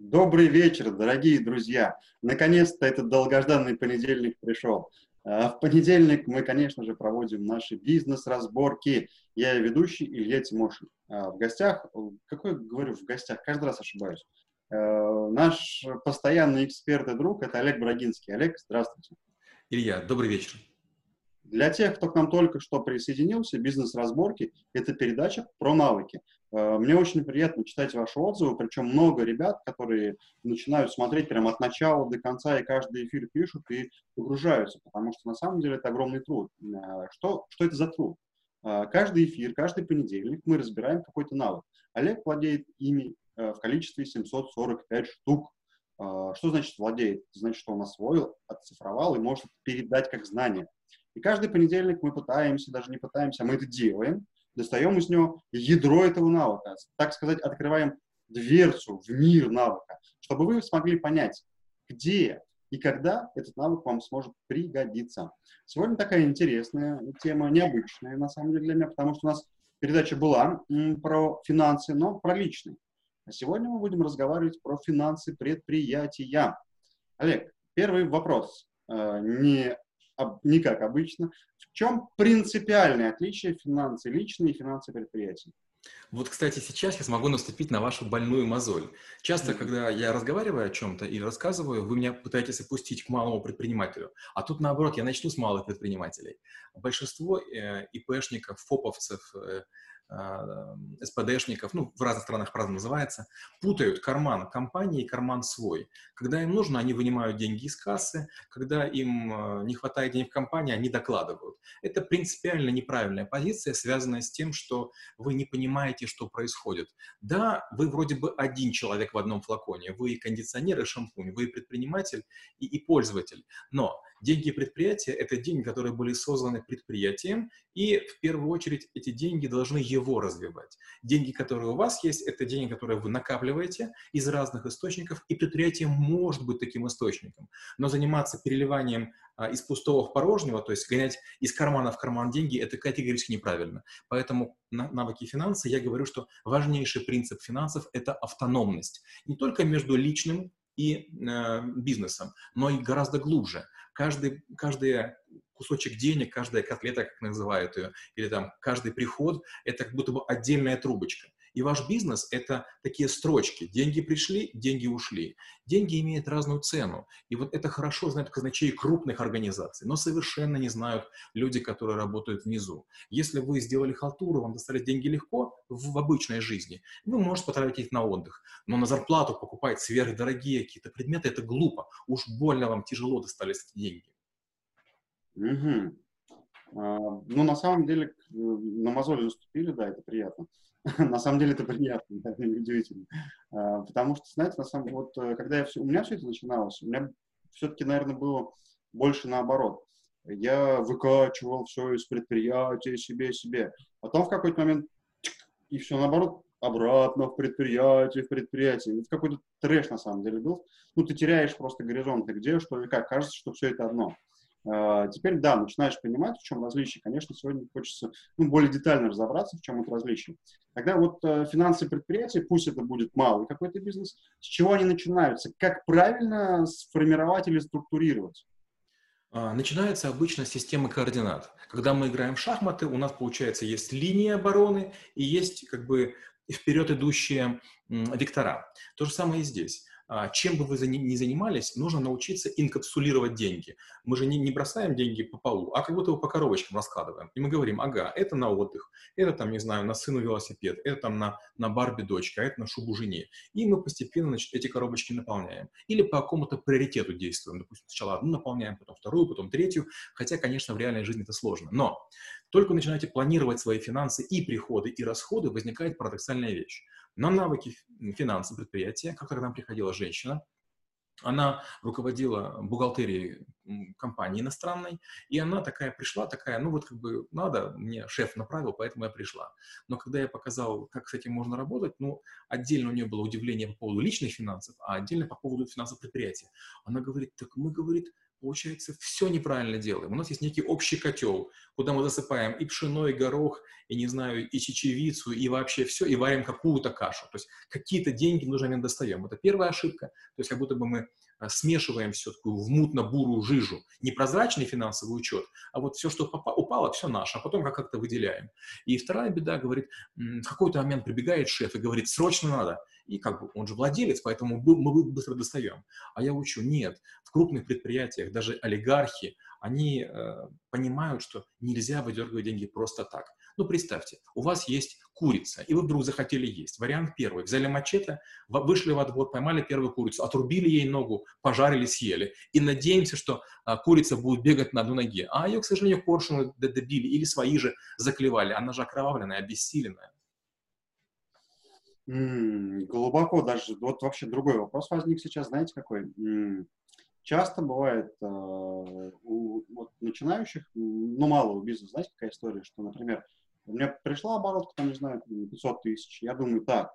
Добрый вечер, дорогие друзья! Наконец-то этот долгожданный понедельник пришел. А, в понедельник мы, конечно же, проводим наши бизнес-разборки. Я ведущий Илья Тимошин. А, в гостях, какой говорю в гостях, каждый раз ошибаюсь. А, наш постоянный эксперт и друг – это Олег Брагинский. Олег, здравствуйте. Илья, добрый вечер. Для тех, кто к нам только что присоединился, бизнес-разборки – это передача про навыки. Э, мне очень приятно читать ваши отзывы, причем много ребят, которые начинают смотреть прямо от начала до конца и каждый эфир пишут и погружаются, потому что на самом деле это огромный труд. Э, что, что это за труд? Э, каждый эфир, каждый понедельник мы разбираем какой-то навык. Олег владеет ими в количестве 745 штук. Что значит владеет? Значит, что он освоил, отцифровал и может передать как знание. И каждый понедельник мы пытаемся, даже не пытаемся, а мы это делаем, достаем из него ядро этого навыка, так сказать, открываем дверцу в мир навыка, чтобы вы смогли понять, где и когда этот навык вам сможет пригодиться. Сегодня такая интересная тема, необычная на самом деле для меня, потому что у нас передача была про финансы, но про личные. А сегодня мы будем разговаривать про финансы предприятия. Олег, первый вопрос. Э, не не как обычно. В чем принципиальное отличие финансы личные и финансы предприятия? Вот, кстати, сейчас я смогу наступить на вашу больную мозоль. Часто, mm-hmm. когда я разговариваю о чем-то или рассказываю, вы меня пытаетесь опустить к малому предпринимателю. А тут, наоборот, я начну с малых предпринимателей. Большинство э, ИПшников, ФОПовцев, э, СПДшников, ну, в разных странах по-разному называется, путают карман компании и карман свой. Когда им нужно, они вынимают деньги из кассы, когда им а, не хватает денег в компании, они докладывают. Это принципиально неправильная позиция, связанная с тем, что вы не понимаете, что происходит. Да, вы вроде бы один человек в одном флаконе, вы и кондиционер, и шампунь, вы и предприниматель, и, и пользователь, но Деньги предприятия – это деньги, которые были созданы предприятием, и в первую очередь эти деньги должны его развивать. Деньги, которые у вас есть, это деньги, которые вы накапливаете из разных источников, и предприятие может быть таким источником. Но заниматься переливанием а, из пустого в порожнего, то есть гонять из кармана в карман деньги, это категорически неправильно. Поэтому на навыки финансы я говорю, что важнейший принцип финансов – это автономность. Не только между личным и э, бизнесом, но и гораздо глубже каждый, каждый кусочек денег, каждая котлета, как называют ее, или там каждый приход, это как будто бы отдельная трубочка. И ваш бизнес — это такие строчки. Деньги пришли, деньги ушли. Деньги имеют разную цену. И вот это хорошо знают казначеи крупных организаций, но совершенно не знают люди, которые работают внизу. Если вы сделали халтуру, вам достались деньги легко в, в обычной жизни, вы можете потратить их на отдых. Но на зарплату покупать сверхдорогие какие-то предметы — это глупо. Уж больно вам тяжело достались эти деньги. Угу. А, ну, на самом деле, э, на мозоль наступили, да, это приятно. на самом деле это приятно, да, удивительно. А, потому что, знаете, на самом вот э, когда я все, у меня все это начиналось, у меня все-таки, наверное, было больше наоборот. Я выкачивал все из предприятия себе, себе. Потом в какой-то момент и все наоборот обратно в предприятие, в предприятие. Это какой-то трэш на самом деле был. Ну, ты теряешь просто горизонты, где, что и как. Кажется, что все это одно. А, теперь, да, начинаешь понимать, в чем различие. Конечно, сегодня хочется ну, более детально разобраться, в чем это различие. Тогда вот э, финансы предприятия, пусть это будет малый какой-то бизнес, с чего они начинаются? Как правильно сформировать или структурировать? А, начинается обычно с системы координат. Когда мы играем в шахматы, у нас, получается, есть линия обороны и есть как бы вперед идущие вектора. То же самое и здесь. А, чем бы вы ни занимались, нужно научиться инкапсулировать деньги. Мы же не, не бросаем деньги по полу, а как будто его по коробочкам раскладываем. И мы говорим, ага, это на отдых, это там, не знаю, на сыну велосипед, это там на, на Барби дочка, это на шубу жене. И мы постепенно значит, эти коробочки наполняем. Или по какому-то приоритету действуем. Допустим, сначала одну наполняем, потом вторую, потом третью. Хотя, конечно, в реальной жизни это сложно. Но только начинаете планировать свои финансы и приходы, и расходы, возникает парадоксальная вещь. На навыки финансов предприятия, как тогда нам приходила женщина, она руководила бухгалтерией компании иностранной, и она такая пришла, такая, ну вот как бы надо, мне шеф направил, поэтому я пришла. Но когда я показал, как с этим можно работать, ну, отдельно у нее было удивление по поводу личных финансов, а отдельно по поводу финансов предприятия. Она говорит, так мы, говорит, получается, все неправильно делаем. У нас есть некий общий котел, куда мы засыпаем и пшено, и горох, и, не знаю, и чечевицу, и вообще все, и варим какую-то кашу. То есть какие-то деньги в нужный момент достаем. Это первая ошибка. То есть как будто бы мы смешиваем все такую в мутно-бурую жижу. Непрозрачный финансовый учет, а вот все, что упало, все наше, а потом как-то выделяем. И вторая беда, говорит, в какой-то момент прибегает шеф и говорит, срочно надо. И как бы он же владелец, поэтому мы быстро достаем. А я учу, нет, в крупных предприятиях даже олигархи, они э, понимают, что нельзя выдергивать деньги просто так. Ну, представьте, у вас есть курица, и вы вдруг захотели есть. Вариант первый. Взяли мачете, вышли во двор, поймали первую курицу, отрубили ей ногу, пожарили, съели. И надеемся, что а, курица будет бегать на одной ноге. А ее, к сожалению, коршуны добили или свои же заклевали. Она же окровавленная, обессиленная. М-м, глубоко даже. Вот вообще другой вопрос возник сейчас, знаете, какой? М-м, часто бывает э, у вот, начинающих, ну, малого бизнеса, знаете, какая история, что, например, у меня пришла оборотка, там, не знаю, 500 тысяч. Я думаю, так,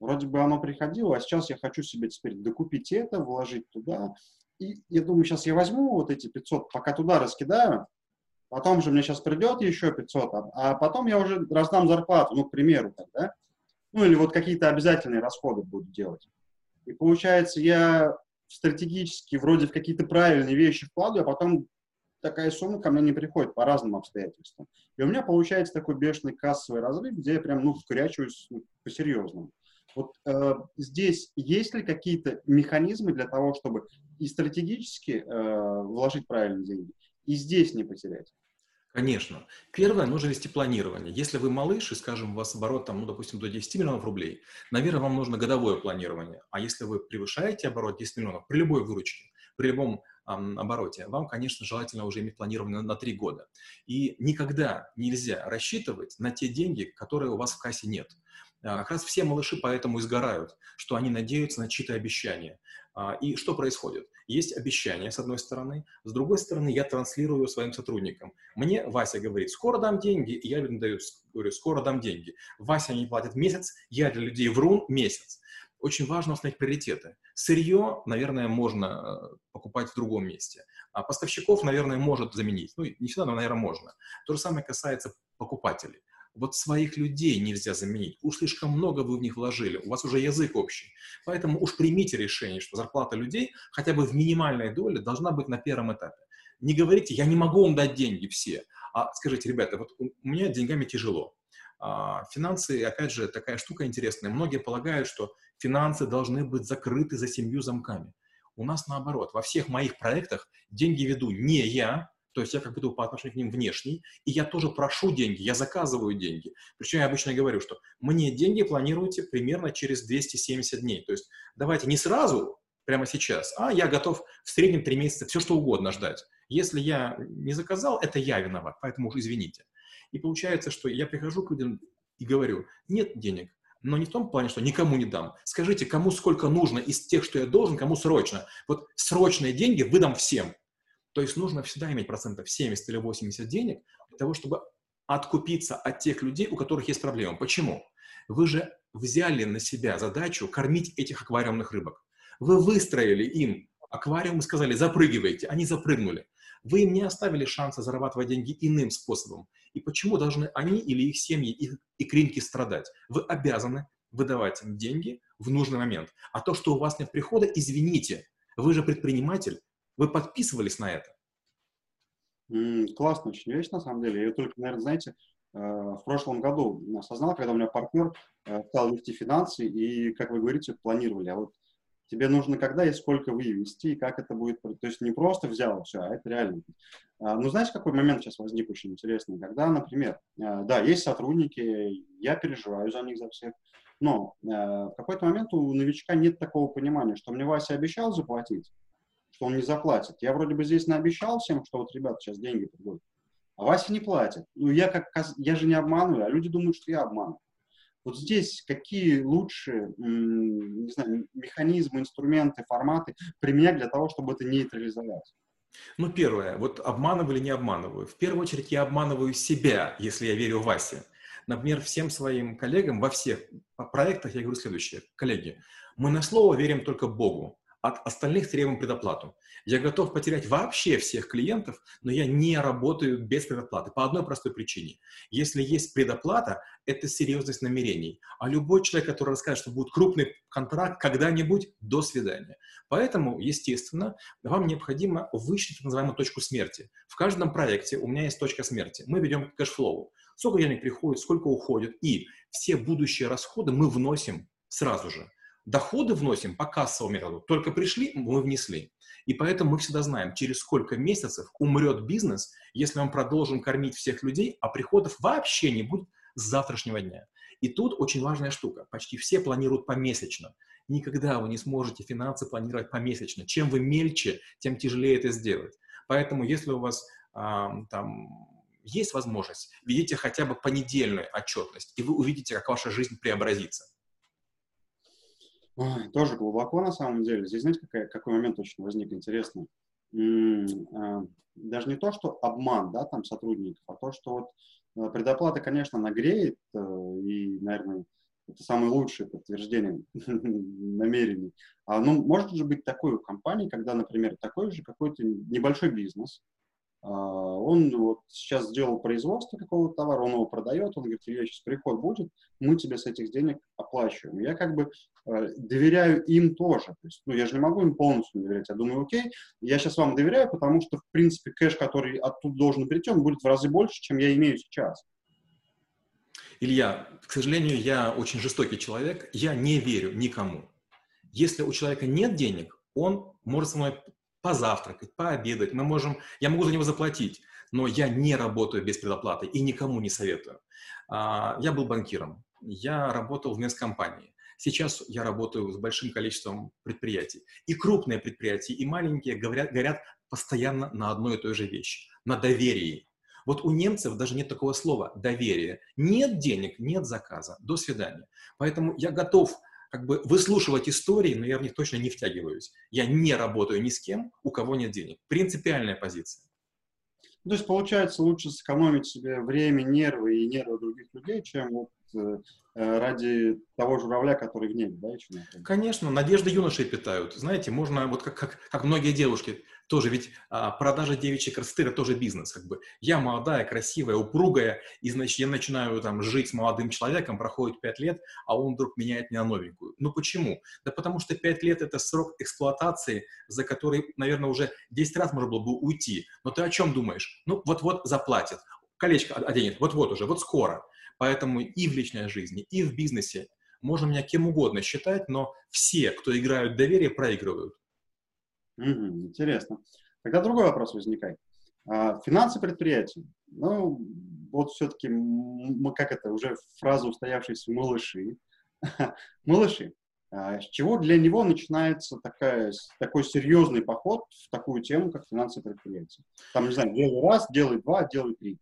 вроде бы оно приходило, а сейчас я хочу себе теперь докупить это, вложить туда. И я думаю, сейчас я возьму вот эти 500, пока туда раскидаю, потом же мне сейчас придет еще 500, а, а потом я уже раздам зарплату, ну, к примеру, да? Ну, или вот какие-то обязательные расходы буду делать. И получается, я стратегически вроде в какие-то правильные вещи вкладываю, а потом такая сумма ко мне не приходит по разным обстоятельствам. И у меня получается такой бешеный кассовый разрыв, где я прям, ну, вкорячиваюсь ну, по-серьезному. Вот э, здесь есть ли какие-то механизмы для того, чтобы и стратегически э, вложить правильные деньги, и здесь не потерять? Конечно. Первое, нужно вести планирование. Если вы малыш, и, скажем, у вас оборот, там, ну, допустим, до 10 миллионов рублей, наверное, вам нужно годовое планирование. А если вы превышаете оборот 10 миллионов при любой выручке, при любом обороте, вам, конечно, желательно уже иметь планирование на три года. И никогда нельзя рассчитывать на те деньги, которые у вас в кассе нет. А, как раз все малыши поэтому изгорают, что они надеются на чьи-то обещания. А, и что происходит? Есть обещания, с одной стороны. С другой стороны, я транслирую своим сотрудникам. Мне Вася говорит, скоро дам деньги, и я людям даю, говорю, скоро дам деньги. Вася не платит месяц, я для людей врун месяц очень важно установить приоритеты. Сырье, наверное, можно э, покупать в другом месте. А поставщиков, наверное, может заменить. Ну, не всегда, но, наверное, можно. То же самое касается покупателей. Вот своих людей нельзя заменить. Уж слишком много вы в них вложили. У вас уже язык общий. Поэтому уж примите решение, что зарплата людей хотя бы в минимальной доле должна быть на первом этапе. Не говорите, я не могу вам дать деньги все. А скажите, ребята, вот у меня деньгами тяжело. А, финансы, опять же, такая штука интересная. Многие полагают, что финансы должны быть закрыты за семью замками. У нас наоборот. Во всех моих проектах деньги веду не я, то есть я как будто по отношению к ним внешний, и я тоже прошу деньги, я заказываю деньги. Причем я обычно говорю, что мне деньги планируйте примерно через 270 дней. То есть давайте не сразу, прямо сейчас, а я готов в среднем 3 месяца все что угодно ждать. Если я не заказал, это я виноват, поэтому уж извините. И получается, что я прихожу к людям и говорю, нет денег, но не в том плане, что никому не дам. Скажите, кому сколько нужно из тех, что я должен, кому срочно. Вот срочные деньги выдам всем. То есть нужно всегда иметь процентов 70 или 80 денег для того, чтобы откупиться от тех людей, у которых есть проблемы. Почему? Вы же взяли на себя задачу кормить этих аквариумных рыбок. Вы выстроили им аквариум и сказали, запрыгивайте. Они запрыгнули. Вы им не оставили шанса зарабатывать деньги иным способом. И почему должны они или их семьи, их икринки страдать? Вы обязаны выдавать им деньги в нужный момент. А то, что у вас нет прихода, извините, вы же предприниматель, вы подписывались на это. Mm, классно очень вещь, на самом деле. Я только, наверное, знаете, э, в прошлом году осознал, когда у меня партнер э, стал вести финансы, и, как вы говорите, планировали. А вот тебе нужно когда и сколько вывести, и как это будет. То есть не просто взял все, а это реально. А, ну, знаете, какой момент сейчас возник очень интересный? Когда, например, а, да, есть сотрудники, я переживаю за них, за всех, но а, в какой-то момент у новичка нет такого понимания, что мне Вася обещал заплатить, что он не заплатит. Я вроде бы здесь наобещал всем, что вот, ребята, сейчас деньги придут, а Вася не платит. Ну, я, как, я же не обманываю, а люди думают, что я обманываю. Вот здесь какие лучшие не знаю, механизмы, инструменты, форматы применять для того, чтобы это нейтрализовать? Ну, первое, вот обманываю или не обманываю. В первую очередь я обманываю себя, если я верю Васе. Например, всем своим коллегам во всех проектах я говорю следующее. Коллеги, мы на слово верим только Богу, от остальных требуем предоплату. Я готов потерять вообще всех клиентов, но я не работаю без предоплаты по одной простой причине. Если есть предоплата, это серьезность намерений. А любой человек, который расскажет, что будет крупный контракт когда-нибудь, до свидания. Поэтому, естественно, вам необходимо высчитать так называемую точку смерти. В каждом проекте у меня есть точка смерти. Мы ведем cash flow. Сколько денег приходит, сколько уходит. И все будущие расходы мы вносим сразу же. Доходы вносим по кассовому методу. Только пришли, мы внесли. И поэтому мы всегда знаем, через сколько месяцев умрет бизнес, если мы продолжим кормить всех людей, а приходов вообще не будет с завтрашнего дня. И тут очень важная штука. Почти все планируют помесячно. Никогда вы не сможете финансы планировать помесячно. Чем вы мельче, тем тяжелее это сделать. Поэтому если у вас а, там есть возможность, ведите хотя бы понедельную отчетность, и вы увидите, как ваша жизнь преобразится. Ой, тоже глубоко на самом деле. Здесь, знаете, какой, какой момент очень возник интересный. М-м, даже не то, что обман, да, там сотрудников, а то, что вот э, предоплата, конечно, нагреет, э, и, наверное, это самое лучшее подтверждение намерений. А, ну, может же быть такой у компании, когда, например, такой же какой-то небольшой бизнес, а, он вот сейчас сделал производство какого-то товара, он его продает, он говорит, Илья, сейчас приход будет, мы тебе с этих денег оплачиваем. Я как бы э, доверяю им тоже. То есть, ну, я же не могу им полностью доверять. Я думаю, окей, я сейчас вам доверяю, потому что, в принципе, кэш, который оттуда должен прийти, он будет в разы больше, чем я имею сейчас. Илья, к сожалению, я очень жестокий человек, я не верю никому. Если у человека нет денег, он может со мной позавтракать, пообедать, мы можем, я могу за него заплатить, но я не работаю без предоплаты и никому не советую. А, я был банкиром, я работал в компании. Сейчас я работаю с большим количеством предприятий. И крупные предприятия, и маленькие говорят, горят постоянно на одной и той же вещи, на доверии. Вот у немцев даже нет такого слова «доверие». Нет денег, нет заказа. До свидания. Поэтому я готов как бы выслушивать истории, но я в них точно не втягиваюсь. Я не работаю ни с кем, у кого нет денег. Принципиальная позиция. То есть, получается, лучше сэкономить себе время, нервы и нервы других людей, чем вот ради того журавля, который в небе, да, еще Конечно, надежды юношей питают. Знаете, можно, вот как, как, как многие девушки, тоже ведь а, продажа девичьей красоты – это тоже бизнес. Как бы. Я молодая, красивая, упругая, и, значит, я начинаю там жить с молодым человеком, проходит пять лет, а он вдруг меняет меня на новенькую. Ну почему? Да потому что пять лет – это срок эксплуатации, за который, наверное, уже 10 раз можно было бы уйти. Но ты о чем думаешь? Ну, вот-вот заплатит. Колечко оденет, вот-вот уже, вот скоро. Поэтому и в личной жизни, и в бизнесе можно меня кем угодно считать, но все, кто играют доверие, проигрывают. Угу, интересно. Тогда другой вопрос возникает. А, финансы предприятия. Ну, вот все-таки мы, как это, уже фраза устоявшаяся «малыши». малыши. А, с чего для него начинается такая, такой серьезный поход в такую тему, как финансы предприятия? Там, не знаю, делай раз, делай два, делай три.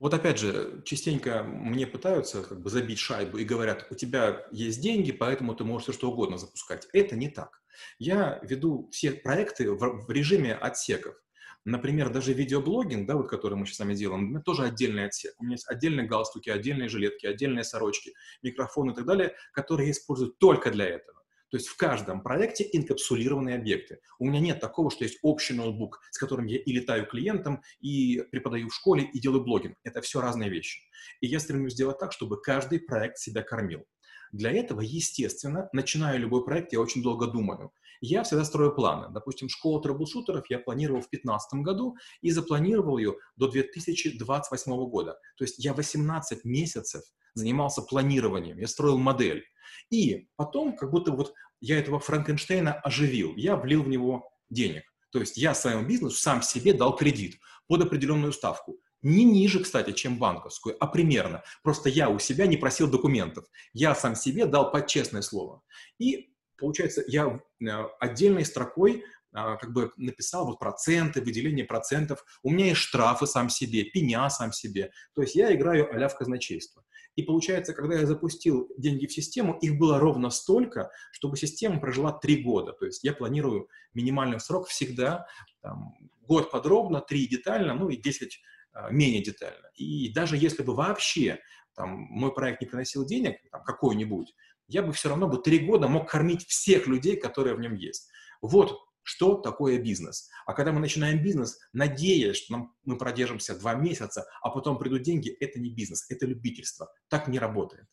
Вот опять же, частенько мне пытаются как бы забить шайбу и говорят, у тебя есть деньги, поэтому ты можешь все что угодно запускать. Это не так. Я веду все проекты в, режиме отсеков. Например, даже видеоблогинг, да, вот который мы сейчас с вами делаем, это тоже отдельный отсек. У меня есть отдельные галстуки, отдельные жилетки, отдельные сорочки, микрофоны и так далее, которые я использую только для этого. То есть в каждом проекте инкапсулированные объекты. У меня нет такого, что есть общий ноутбук, с которым я и летаю клиентам, и преподаю в школе, и делаю блогинг. Это все разные вещи. И я стремлюсь сделать так, чтобы каждый проект себя кормил. Для этого, естественно, начиная любой проект, я очень долго думаю. Я всегда строю планы. Допустим, школу трэблшутеров я планировал в 2015 году и запланировал ее до 2028 года. То есть я 18 месяцев занимался планированием, я строил модель. И потом, как будто вот я этого Франкенштейна оживил, я влил в него денег. То есть я своему бизнесу сам себе дал кредит под определенную ставку. Не ниже, кстати, чем банковскую, а примерно. Просто я у себя не просил документов. Я сам себе дал под честное слово. И, получается, я э, отдельной строкой а, как бы написал вот проценты, выделение процентов. У меня есть штрафы сам себе, пеня сам себе. То есть я играю а в казначейство. И получается, когда я запустил деньги в систему, их было ровно столько, чтобы система прожила три года. То есть я планирую минимальный срок всегда, там, год подробно, три детально, ну и 10 а, менее детально. И даже если бы вообще там, мой проект не приносил денег, какой-нибудь, я бы все равно бы три года мог кормить всех людей, которые в нем есть. Вот что такое бизнес. А когда мы начинаем бизнес, надеясь, что нам, мы продержимся два месяца, а потом придут деньги, это не бизнес, это любительство. Так не работает.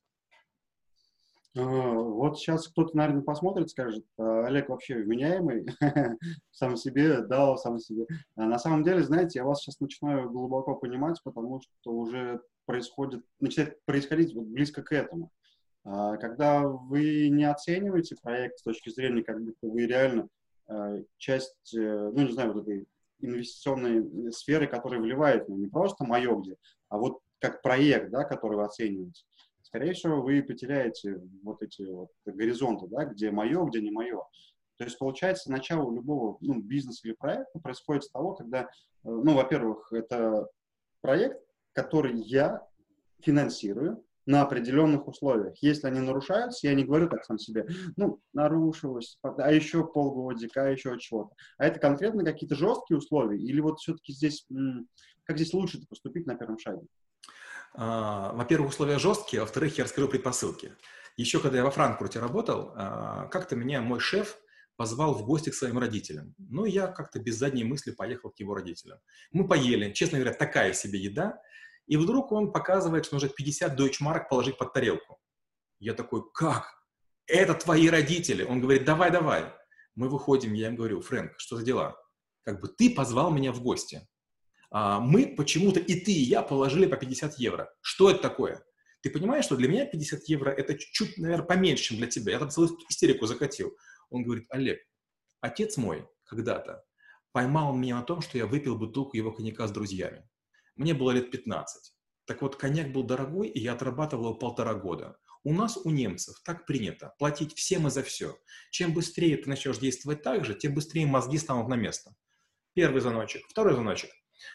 А, вот сейчас кто-то, наверное, посмотрит, скажет, «А, Олег вообще вменяемый, сам себе дал, сам себе. А на самом деле, знаете, я вас сейчас начинаю глубоко понимать, потому что уже происходит, начинает происходить вот близко к этому. А, когда вы не оцениваете проект с точки зрения, как будто вы реально часть, э, ну, не знаю, вот этой инвестиционной сферы, которая вливает, ну, не просто мое где, а вот как проект, да, который вы оцениваете скорее всего, вы потеряете вот эти вот горизонты, да, где мое, где не мое. То есть, получается, начало любого ну, бизнеса или проекта происходит с того, когда, э, ну, во-первых, это проект, который я финансирую на определенных условиях. Если они нарушаются, я не говорю так сам себе, ну, нарушилось, а еще полгодика, а еще чего-то. А это конкретно какие-то жесткие условия? Или вот все-таки здесь, как здесь лучше поступить на первом шаге? А, во-первых, условия жесткие, во-вторых, я раскрою предпосылки. Еще когда я во Франкфурте работал, а, как-то меня мой шеф позвал в гости к своим родителям. Ну, я как-то без задней мысли поехал к его родителям. Мы поели, честно говоря, такая себе еда, и вдруг он показывает, что нужно 50 дойчмарок положить под тарелку. Я такой, как? Это твои родители? Он говорит, давай, давай. Мы выходим, я им говорю, Фрэнк, что за дела? Как бы ты позвал меня в гости. А, мы почему-то и ты, и я положили по 50 евро. Что это такое? Ты понимаешь, что для меня 50 евро это чуть-чуть, наверное, поменьше, чем для тебя. Я там целую истерику закатил. Он говорит, Олег, отец мой когда-то поймал меня на том, что я выпил бутылку его коньяка с друзьями. Мне было лет 15. Так вот, коньяк был дорогой, и я отрабатывал его полтора года. У нас, у немцев, так принято платить всем и за все. Чем быстрее ты начнешь действовать так же, тем быстрее мозги станут на место. Первый звоночек. Второй звоночек.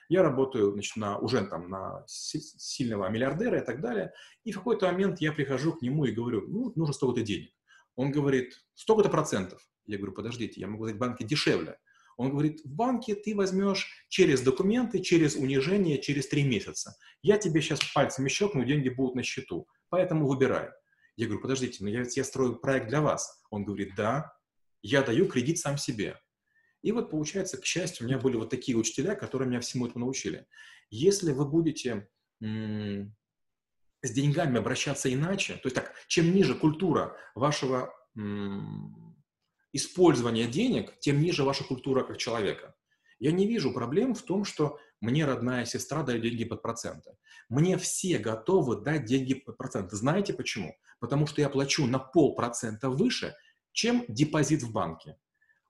Я работаю значит, на, уже там на сильного миллиардера и так далее. И в какой-то момент я прихожу к нему и говорю, ну, нужно столько-то денег. Он говорит, столько-то процентов. Я говорю, подождите, я могу дать банке дешевле. Он говорит, в банке ты возьмешь через документы, через унижение, через три месяца. Я тебе сейчас пальцами щелкну, деньги будут на счету. Поэтому выбирай. Я говорю, подождите, но я, я строю проект для вас. Он говорит, да, я даю кредит сам себе. И вот получается, к счастью, у меня были вот такие учителя, которые меня всему этому научили. Если вы будете с деньгами обращаться иначе, то есть так, чем ниже культура вашего использования денег, тем ниже ваша культура как человека. Я не вижу проблем в том, что мне родная сестра дает деньги под проценты. Мне все готовы дать деньги под проценты. Знаете почему? Потому что я плачу на полпроцента выше, чем депозит в банке.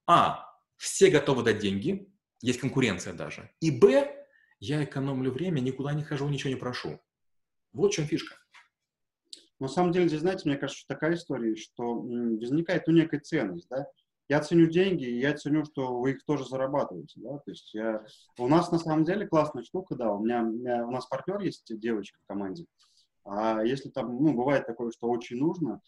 А, все готовы дать деньги, есть конкуренция даже. И Б, я экономлю время, никуда не хожу, ничего не прошу. Вот в чем фишка. На самом деле, здесь, знаете, мне кажется, такая история, что возникает ну, некая ценность, да. Я ценю деньги, и я ценю, что вы их тоже зарабатываете, да. То есть я... у нас на самом деле классная штука, да. У меня, у, меня, у нас партнер есть, девочка в команде. А если там, ну, бывает такое, что очень нужно,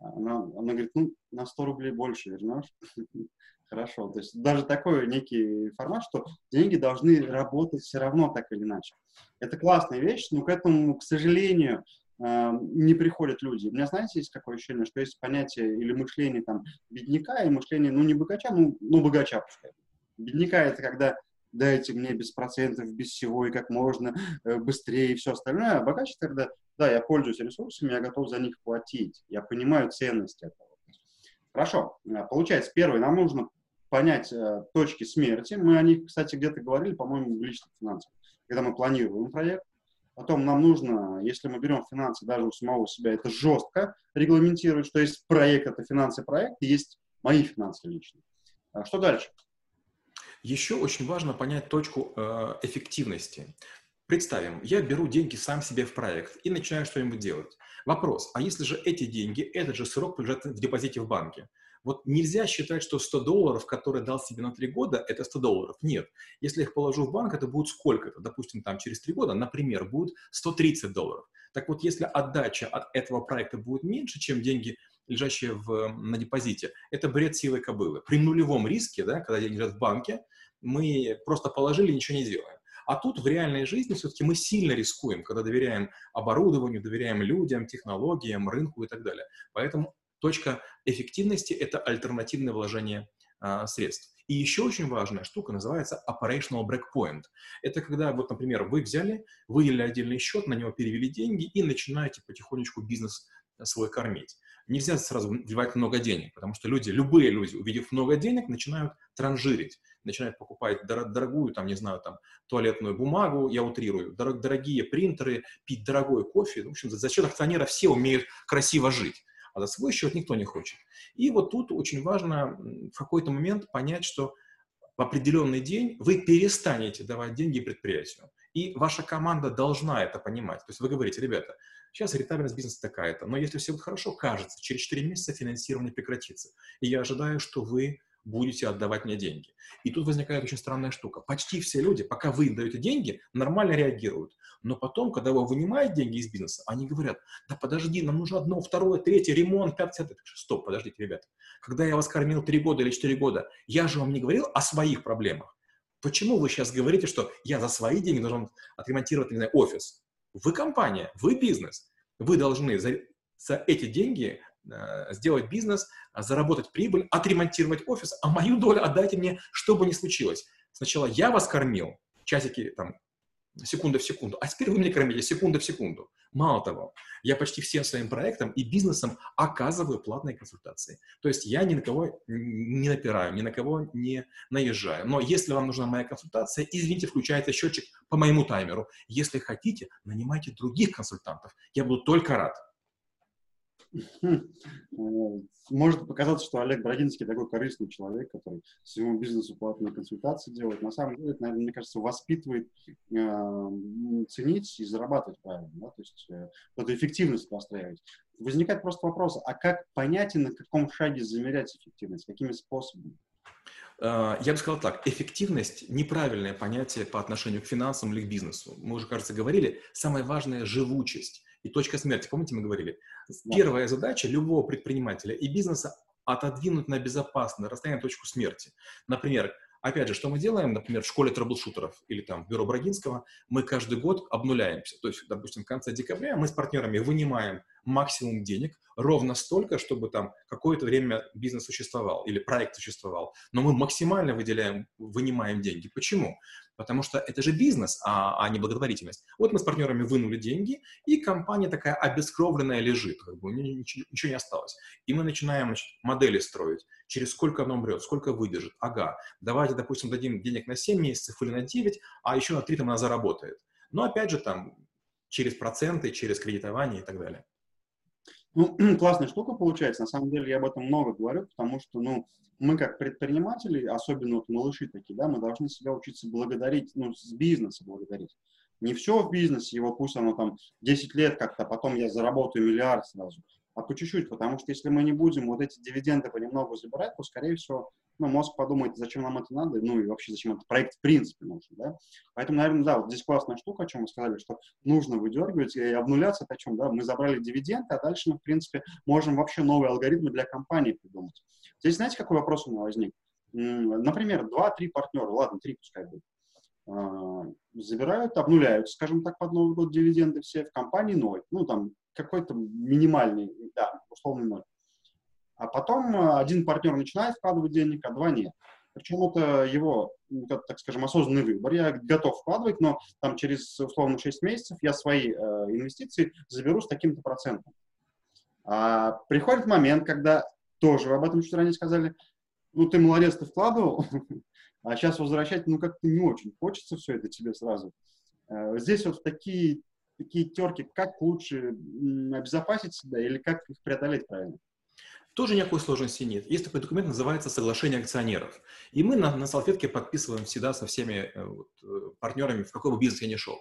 она, она говорит, ну, на 100 рублей больше вернешь. Хорошо. То есть даже такой некий формат, что деньги должны работать все равно так или иначе. Это классная вещь, но к этому, к сожалению, не приходят люди. У меня, знаете, есть какое ощущение, что есть понятие или мышление там бедняка и мышление, ну, не богача, ну, ну богача пускай. Бедняка — это когда дайте мне без процентов, без всего и как можно э, быстрее и все остальное. А богач — когда, да, я пользуюсь ресурсами, я готов за них платить. Я понимаю ценность этого. Хорошо. Э, получается, первый, нам нужно понять э, точки смерти. Мы о них, кстати, где-то говорили, по-моему, в личных финансах, когда мы планируем проект. Потом нам нужно, если мы берем финансы даже у самого себя, это жестко регламентировать, что есть проект, это финансы проект, есть мои финансы личные. А что дальше? Еще очень важно понять точку э, эффективности. Представим, я беру деньги сам себе в проект и начинаю что-нибудь делать. Вопрос, а если же эти деньги, этот же срок лежат в депозите в банке? Вот нельзя считать, что 100 долларов, которые дал себе на 3 года, это 100 долларов. Нет. Если их положу в банк, это будет сколько-то. Допустим, там через 3 года, например, будет 130 долларов. Так вот, если отдача от этого проекта будет меньше, чем деньги, лежащие в, на депозите, это бред силой кобылы. При нулевом риске, да, когда деньги лежат в банке, мы просто положили и ничего не делаем. А тут в реальной жизни все-таки мы сильно рискуем, когда доверяем оборудованию, доверяем людям, технологиям, рынку и так далее. Поэтому Точка эффективности – это альтернативное вложение а, средств. И еще очень важная штука называется operational breakpoint. Это когда, вот, например, вы взяли, выделили отдельный счет, на него перевели деньги и начинаете потихонечку бизнес свой кормить. Нельзя сразу вливать много денег, потому что люди, любые люди, увидев много денег, начинают транжирить, начинают покупать дор- дорогую, там, не знаю, там, туалетную бумагу, я утрирую, дор- дорогие принтеры, пить дорогой кофе. В общем, за счет акционера все умеют красиво жить а за свой счет никто не хочет. И вот тут очень важно в какой-то момент понять, что в определенный день вы перестанете давать деньги предприятию. И ваша команда должна это понимать. То есть вы говорите, ребята, сейчас рентабельность бизнеса такая-то, но если все будет хорошо, кажется, через 4 месяца финансирование прекратится. И я ожидаю, что вы будете отдавать мне деньги. И тут возникает очень странная штука. Почти все люди, пока вы им даете деньги, нормально реагируют. Но потом, когда вы вынимаете деньги из бизнеса, они говорят, да подожди, нам нужно одно, второе, третье, ремонт, пятое, Стоп, подождите, ребята. Когда я вас кормил три года или четыре года, я же вам не говорил о своих проблемах. Почему вы сейчас говорите, что я за свои деньги должен отремонтировать, не знаю, офис? Вы компания, вы бизнес. Вы должны за, за эти деньги Э, сделать бизнес, заработать прибыль, отремонтировать офис, а мою долю отдайте мне, что бы ни случилось. Сначала я вас кормил, часики там, секунда в секунду, а теперь вы мне кормите секунда в секунду. Мало того, я почти всем своим проектам и бизнесом оказываю платные консультации. То есть я ни на кого не напираю, ни на кого не наезжаю. Но если вам нужна моя консультация, извините, включайте счетчик по моему таймеру. Если хотите, нанимайте других консультантов. Я буду только рад. Может показаться, что Олег Брагинский такой корыстный человек, который своему бизнесу платные консультации делает. На самом деле, это, наверное, мне кажется, воспитывает э, ценить и зарабатывать правильно. Да? То есть э, эту эффективность постраивать. Возникает просто вопрос, а как понять и на каком шаге замерять эффективность? Какими способами? А, я бы сказал так, эффективность – неправильное понятие по отношению к финансам или к бизнесу. Мы уже, кажется, говорили, самое важное – живучесть и точка смерти. Помните, мы говорили? Первая задача любого предпринимателя и бизнеса – отодвинуть на безопасное расстояние точку смерти. Например, Опять же, что мы делаем, например, в школе трэблшутеров или там в бюро Брагинского, мы каждый год обнуляемся. То есть, допустим, в конце декабря мы с партнерами вынимаем максимум денег, ровно столько, чтобы там какое-то время бизнес существовал или проект существовал. Но мы максимально выделяем, вынимаем деньги. Почему? Потому что это же бизнес, а, а не благотворительность. Вот мы с партнерами вынули деньги, и компания такая обескровленная лежит, как бы у нее ничего, ничего не осталось. И мы начинаем значит, модели строить, через сколько оно умрет, сколько выдержит. Ага, давайте, допустим, дадим денег на 7 месяцев или на 9, а еще на 3 там она заработает. Но опять же там через проценты, через кредитование и так далее. Ну, классная штука получается. На самом деле я об этом много говорю, потому что, ну, мы как предприниматели, особенно вот малыши такие, да, мы должны себя учиться благодарить, ну, с бизнеса благодарить. Не все в бизнесе, его пусть оно там 10 лет как-то, а потом я заработаю миллиард сразу, а по чуть-чуть, потому что если мы не будем вот эти дивиденды понемногу забирать, то, скорее всего, ну, мозг подумает, зачем нам это надо, ну, и вообще, зачем этот проект в принципе нужен, да. Поэтому, наверное, да, вот здесь классная штука, о чем вы сказали, что нужно выдергивать и обнуляться, это о чем, да, мы забрали дивиденды, а дальше мы, в принципе, можем вообще новые алгоритмы для компании придумать. Здесь знаете, какой вопрос у меня возник? Например, два-три партнера, ладно, три пускай будет, а, забирают, обнуляют, скажем так, под Новый год дивиденды все, в компании ноль. Ну, там, какой-то минимальный, да, условный ноль. А потом а, один партнер начинает вкладывать денег, а два нет. Причем это его, так скажем, осознанный выбор. Я готов вкладывать, но там через, условно, 6 месяцев я свои э, инвестиции заберу с таким-то процентом. А приходит момент, когда тоже вы об этом чуть ранее сказали, ну, ты молодец, ты вкладывал, а сейчас возвращать, ну, как-то не очень хочется все это тебе сразу. Э, здесь вот такие, такие терки, как лучше обезопасить себя или как их преодолеть правильно? Тоже никакой сложности нет. Есть такой документ, называется «Соглашение акционеров». И мы на, на салфетке подписываем всегда со всеми э, вот, э, партнерами, в какой бы бизнес я ни шел.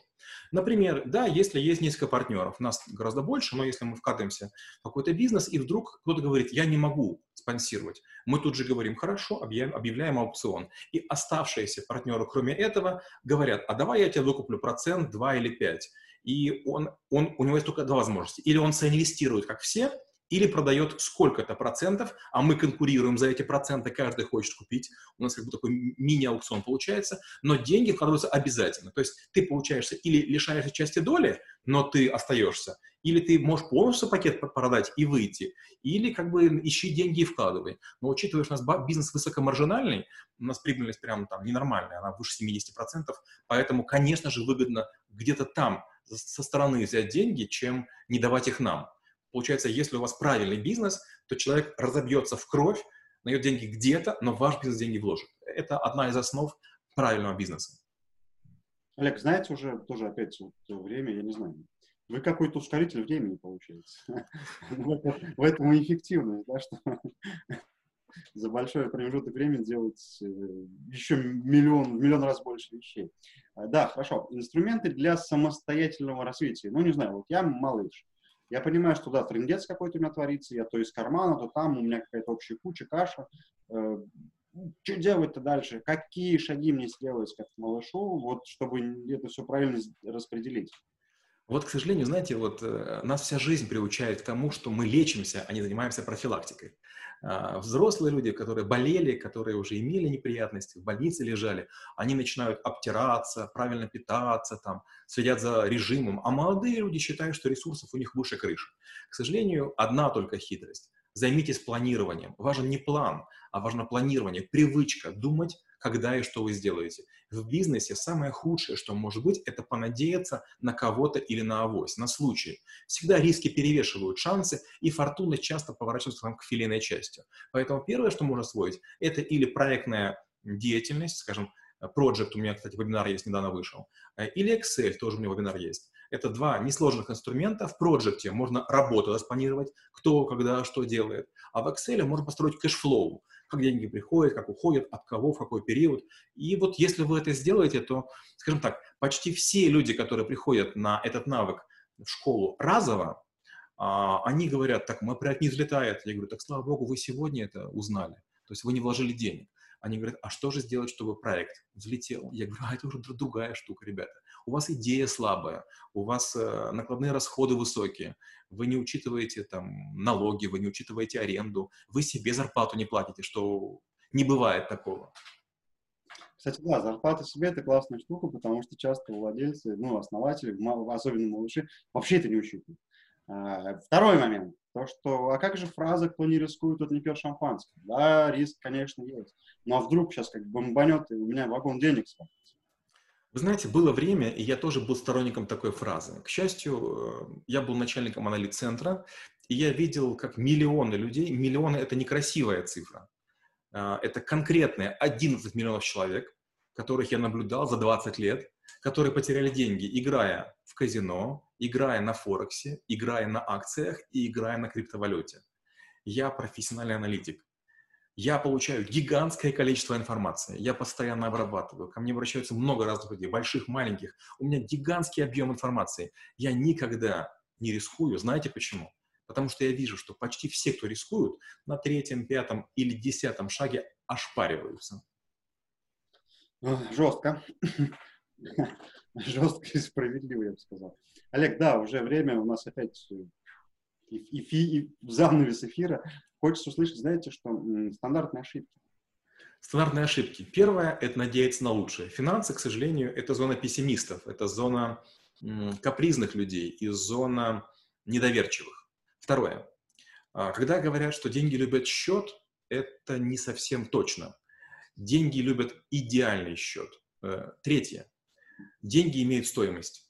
Например, да, если есть несколько партнеров, нас гораздо больше, но если мы вкладываемся в какой-то бизнес, и вдруг кто-то говорит, я не могу спонсировать, мы тут же говорим, хорошо, объявляем, объявляем аукцион. И оставшиеся партнеры, кроме этого, говорят, а давай я тебе выкуплю процент, два или пять. И он, он, у него есть только две возможности. Или он соинвестирует, как все, или продает сколько-то процентов, а мы конкурируем за эти проценты, каждый хочет купить. У нас как бы такой мини-аукцион получается, но деньги вкладываются обязательно. То есть ты получаешься или лишаешься части доли, но ты остаешься, или ты можешь полностью пакет продать и выйти, или как бы ищи деньги и вкладывай. Но учитывая, что у нас бизнес высокомаржинальный, у нас прибыльность прям там ненормальная, она выше 70%, поэтому, конечно же, выгодно где-то там со стороны взять деньги, чем не давать их нам. Получается, если у вас правильный бизнес, то человек разобьется в кровь, найдет деньги где-то, но ваш бизнес деньги вложит. Это одна из основ правильного бизнеса. Олег, знаете, уже тоже опять вот время, я не знаю, вы какой-то ускоритель времени, получается. В этом и да, что за большой промежуток времени делать э, еще миллион, миллион раз больше вещей. А, да, хорошо. Инструменты для самостоятельного развития. Ну, не знаю, вот я малыш. Я понимаю, что да, трендец какой-то у меня творится, я то из кармана, то там, у меня какая-то общая куча, каша. Э, что делать-то дальше? Какие шаги мне сделать как малышу, вот, чтобы это все правильно распределить? Вот, к сожалению, знаете, вот э, нас вся жизнь приучает к тому, что мы лечимся, а не занимаемся профилактикой. А, взрослые люди, которые болели, которые уже имели неприятности, в больнице лежали, они начинают обтираться, правильно питаться, там, следят за режимом, а молодые люди считают, что ресурсов у них выше крыши. К сожалению, одна только хитрость. Займитесь планированием. Важен не план, а важно планирование, привычка думать, когда и что вы сделаете. В бизнесе самое худшее, что может быть, это понадеяться на кого-то или на авось, на случай. Всегда риски перевешивают шансы, и фортуна часто поворачивается к филейной части. Поэтому первое, что можно освоить, это или проектная деятельность, скажем, Project, у меня, кстати, вебинар есть, недавно вышел, или Excel, тоже у меня вебинар есть. Это два несложных инструмента. В проекте можно работу распланировать, кто, когда, что делает. А в Excel можно построить cash flow, как деньги приходят, как уходят, от кого, в какой период. И вот если вы это сделаете, то, скажем так, почти все люди, которые приходят на этот навык в школу разово, а, они говорят, так, мой проект не взлетает. Я говорю, так, слава богу, вы сегодня это узнали. То есть вы не вложили денег. Они говорят, а что же сделать, чтобы проект взлетел? Я говорю, а это уже другая штука, ребята. У вас идея слабая, у вас э, накладные расходы высокие, вы не учитываете там налоги, вы не учитываете аренду, вы себе зарплату не платите, что не бывает такого. Кстати, да, зарплата себе это классная штука, потому что часто владельцы, ну, основатели, особенно малыши, вообще это не учитывают. А, второй момент. То, что, а как же фраза «кто не рискует, тот не пьет шампанское»? Да, риск, конечно, есть. Но а вдруг сейчас как бомбанет, и у меня вагон денег свалится. Вы знаете, было время, и я тоже был сторонником такой фразы. К счастью, э, я был начальником анализ-центра, и я видел, как миллионы людей, миллионы – это некрасивая цифра, а, это конкретные 11 миллионов человек, которых я наблюдал за 20 лет, которые потеряли деньги, играя в казино, играя на Форексе, играя на акциях и играя на криптовалюте. Я профессиональный аналитик. Я получаю гигантское количество информации. Я постоянно обрабатываю. Ко мне обращаются много разных людей, больших, маленьких. У меня гигантский объем информации. Я никогда не рискую. Знаете почему? Потому что я вижу, что почти все, кто рискуют, на третьем, пятом или десятом шаге ошпариваются. Жестко. Жестко и справедливо, я бы сказал. Олег, да, уже время у нас опять и, и, и занавес эфира. Хочется услышать, знаете, что стандартные ошибки. Стандартные ошибки. Первое – это надеяться на лучшее. Финансы, к сожалению, это зона пессимистов, это зона капризных людей и зона недоверчивых. Второе. А, когда говорят, что деньги любят счет, это не совсем точно. Деньги любят идеальный счет. Э, третье. Деньги имеют стоимость.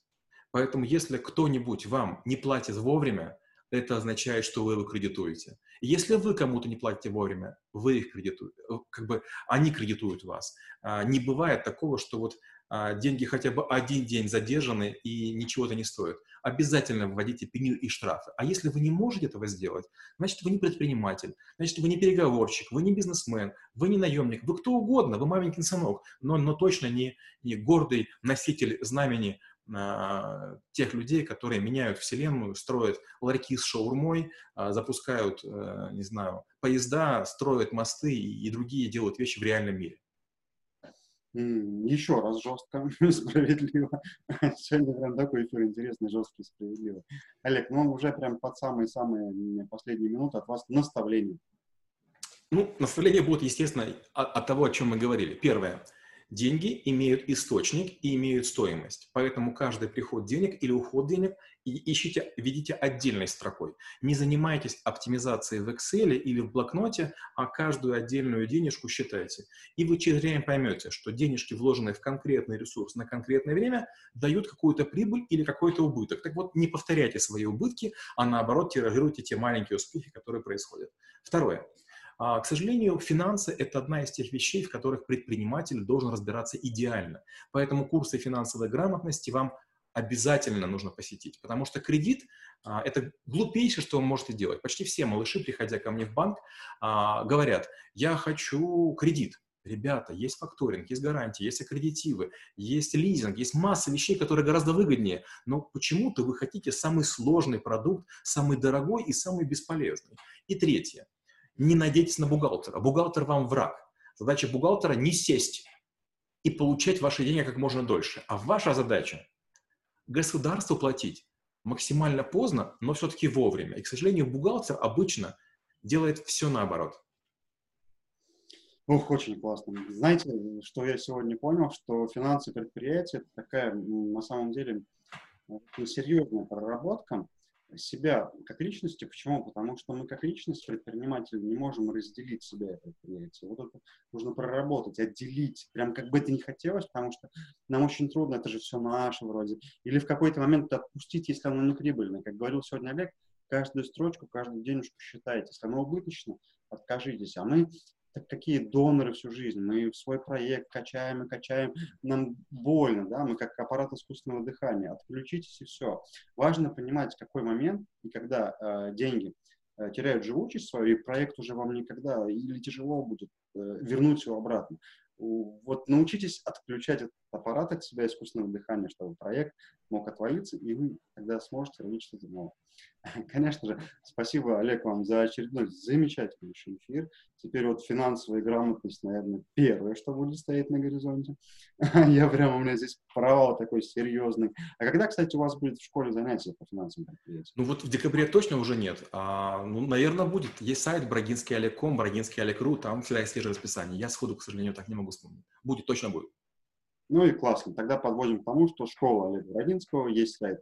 Поэтому если кто-нибудь вам не платит вовремя, это означает, что вы его кредитуете. Если вы кому-то не платите вовремя, вы их кредитуете, э, как бы они кредитуют вас. А, не бывает такого, что вот а, деньги хотя бы один день задержаны и ничего-то не стоят. Обязательно вводите пени и штрафы. А если вы не можете этого сделать, значит, вы не предприниматель, значит, вы не переговорщик, вы не бизнесмен, вы не наемник, вы кто угодно, вы маленький сынок, но, но точно не, не гордый носитель знамени тех людей, которые меняют вселенную, строят ларьки с шаурмой, а, запускают, а, не знаю, поезда, строят мосты и, и другие делают вещи в реальном мире. Еще раз жестко, справедливо. Сегодня прям такой эфир интересный, жесткий, справедливый. Олег, ну уже прям под самые-самые последние минуты от вас наставление. Ну, наставление будет, естественно, от, от того, о чем мы говорили. Первое. Деньги имеют источник и имеют стоимость. Поэтому каждый приход денег или уход денег ищите, видите отдельной строкой. Не занимайтесь оптимизацией в Excel или в блокноте, а каждую отдельную денежку считайте. И вы через время поймете, что денежки, вложенные в конкретный ресурс на конкретное время, дают какую-то прибыль или какой-то убыток. Так вот, не повторяйте свои убытки, а наоборот тиражируйте те маленькие успехи, которые происходят. Второе. А, к сожалению, финансы – это одна из тех вещей, в которых предприниматель должен разбираться идеально. Поэтому курсы финансовой грамотности вам обязательно нужно посетить, потому что кредит а, это глупейшее, что вы можете делать. Почти все малыши, приходя ко мне в банк, а, говорят, я хочу кредит. Ребята, есть факторинг, есть гарантии, есть аккредитивы, есть лизинг, есть масса вещей, которые гораздо выгоднее. Но почему-то вы хотите самый сложный продукт, самый дорогой и самый бесполезный. И третье не надейтесь на бухгалтера. Бухгалтер вам враг. Задача бухгалтера не сесть и получать ваши деньги как можно дольше. А ваша задача – государству платить максимально поздно, но все-таки вовремя. И, к сожалению, бухгалтер обычно делает все наоборот. Ух, очень классно. Знаете, что я сегодня понял, что финансы предприятия – это такая, на самом деле, серьезная проработка, себя как личности. Почему? Потому что мы как личность, предприниматели, не можем разделить себя и предприятие. Вот это нужно проработать, отделить, прям как бы это не хотелось, потому что нам очень трудно, это же все наше вроде. Или в какой-то момент отпустить, если оно не прибыльно. Как говорил сегодня Олег, каждую строчку, каждую денежку считайте. Если оно убыточно, откажитесь. А мы так какие доноры всю жизнь. Мы свой проект качаем и качаем. Нам больно, да, мы как аппарат искусственного дыхания. Отключитесь и все. Важно понимать, какой момент и когда э, деньги э, теряют живучесть свою, и проект уже вам никогда или тяжело будет э, вернуть его обратно. Вот научитесь отключать этот аппарат от себя искусственного дыхания, чтобы проект мог отвалиться, и вы тогда сможете родить что-то новое. Конечно же, спасибо, Олег, вам за очередной замечательный эфир. Теперь вот финансовая грамотность, наверное, первое, что будет стоять на горизонте. Я прямо, у меня здесь провал такой серьезный. А когда, кстати, у вас будет в школе занятия по финансовым предприятиям? Ну вот в декабре точно уже нет. А, ну, наверное, будет. Есть сайт брагинский Олег.ком, брагинский Олег.ру, там всегда есть свежее расписание. Я сходу, к сожалению, так не могу вспомнить. Будет, точно будет. Ну и классно. Тогда подводим к тому, что школа Олега Родинского, есть сайт,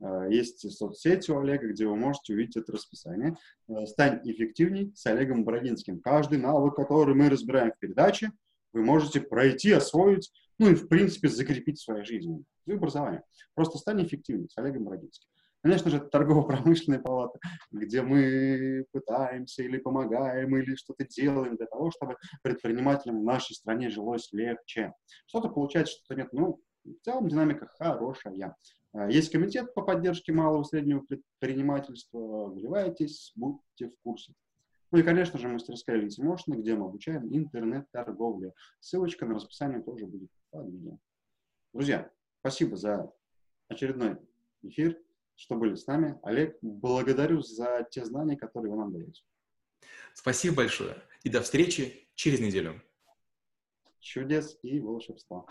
э, есть соцсети у Олега, где вы можете увидеть это расписание. Э, стань эффективней с Олегом Бородинским. Каждый навык, который мы разбираем в передаче, вы можете пройти, освоить, ну и, в принципе, закрепить в своей жизни. В образовании. Просто стань эффективней с Олегом Бородинским. Конечно же, торгово-промышленная палата, где мы пытаемся или помогаем, или что-то делаем для того, чтобы предпринимателям в нашей стране жилось легче. Что-то получается, что-то нет. Ну, в целом динамика хорошая. А, есть комитет по поддержке малого и среднего предпринимательства. Вливайтесь, будьте в курсе. Ну и, конечно же, мастерская Лидии Мошина, где мы обучаем интернет-торговле. Ссылочка на расписание тоже будет под видео. Друзья, спасибо за очередной эфир что были с нами. Олег, благодарю за те знания, которые вы нам даете. Спасибо большое. И до встречи через неделю. Чудес и волшебства.